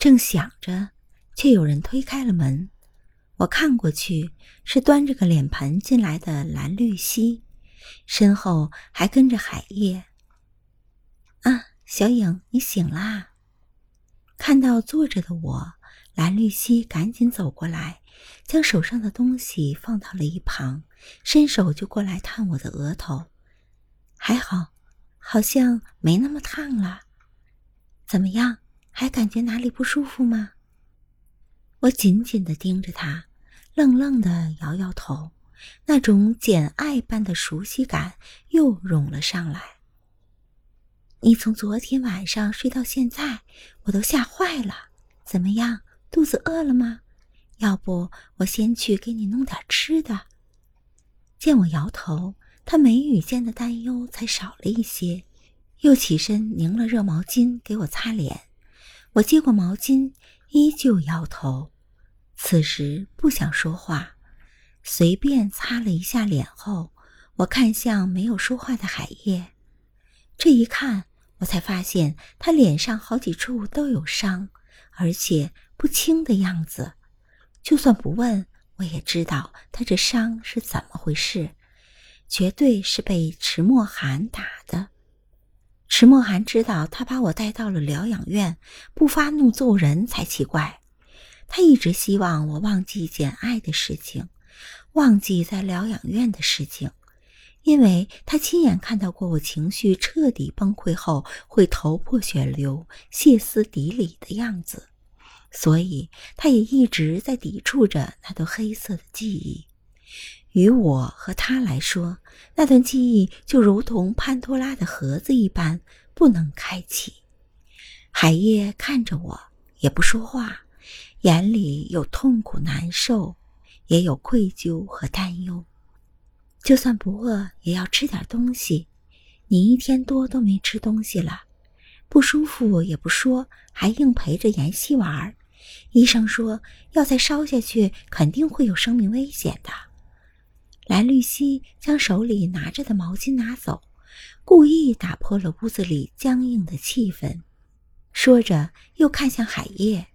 正想着，却有人推开了门。我看过去，是端着个脸盆进来的蓝绿溪，身后还跟着海叶。啊，小影，你醒啦！看到坐着的我，蓝绿溪赶紧走过来，将手上的东西放到了一旁，伸手就过来探我的额头。还好，好像没那么烫了。怎么样？还感觉哪里不舒服吗？我紧紧的盯着他，愣愣的摇摇头，那种简爱般的熟悉感又涌了上来。你从昨天晚上睡到现在，我都吓坏了。怎么样，肚子饿了吗？要不我先去给你弄点吃的。见我摇头，他眉宇间的担忧才少了一些，又起身拧了热毛巾给我擦脸。我接过毛巾，依旧摇头。此时不想说话，随便擦了一下脸后，我看向没有说话的海叶。这一看，我才发现他脸上好几处都有伤，而且不轻的样子。就算不问，我也知道他这伤是怎么回事，绝对是被迟墨寒打。迟墨寒知道他把我带到了疗养院，不发怒揍人才奇怪。他一直希望我忘记简爱的事情，忘记在疗养院的事情，因为他亲眼看到过我情绪彻底崩溃后会头破血流、歇斯底里的样子，所以他也一直在抵触着那段黑色的记忆。于我和他来说，那段记忆就如同潘多拉的盒子一般，不能开启。海叶看着我，也不说话，眼里有痛苦难受，也有愧疚和担忧。就算不饿，也要吃点东西。你一天多都没吃东西了，不舒服也不说，还硬陪着妍希玩。医生说，要再烧下去，肯定会有生命危险的。蓝绿溪将手里拿着的毛巾拿走，故意打破了屋子里僵硬的气氛，说着又看向海叶：“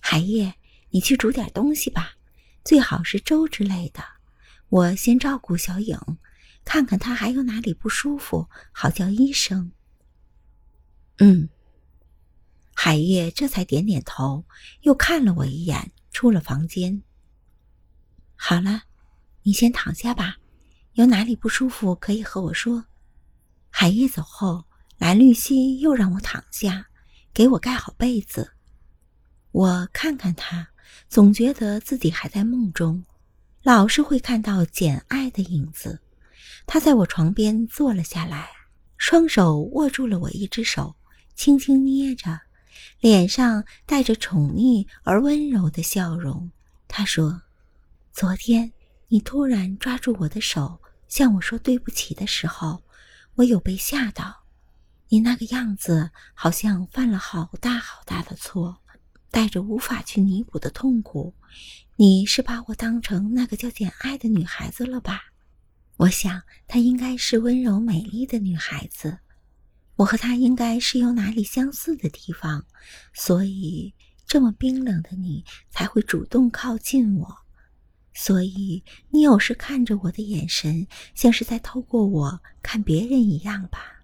海叶，你去煮点东西吧，最好是粥之类的。我先照顾小影，看看她还有哪里不舒服，好叫医生。”嗯，海叶这才点点头，又看了我一眼，出了房间。好了。你先躺下吧，有哪里不舒服可以和我说。海叶走后，蓝绿溪又让我躺下，给我盖好被子。我看看他，总觉得自己还在梦中，老是会看到简爱的影子。他在我床边坐了下来，双手握住了我一只手，轻轻捏着，脸上带着宠溺而温柔的笑容。他说：“昨天。”你突然抓住我的手，向我说对不起的时候，我有被吓到。你那个样子，好像犯了好大好大的错，带着无法去弥补的痛苦。你是把我当成那个叫简爱的女孩子了吧？我想她应该是温柔美丽的女孩子，我和她应该是有哪里相似的地方，所以这么冰冷的你才会主动靠近我。所以你有时看着我的眼神，像是在透过我看别人一样吧？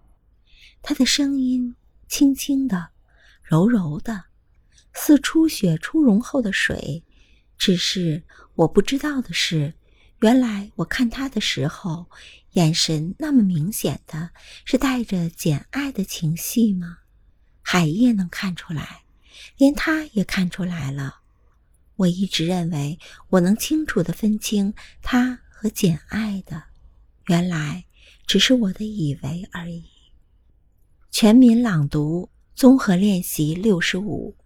他的声音轻轻的，柔柔的，似初雪初融后的水。只是我不知道的是，原来我看他的时候，眼神那么明显的是带着简爱的情绪吗？海燕能看出来，连他也看出来了。我一直认为我能清楚地分清他和简爱的，原来只是我的以为而已。全民朗读综合练习六十五。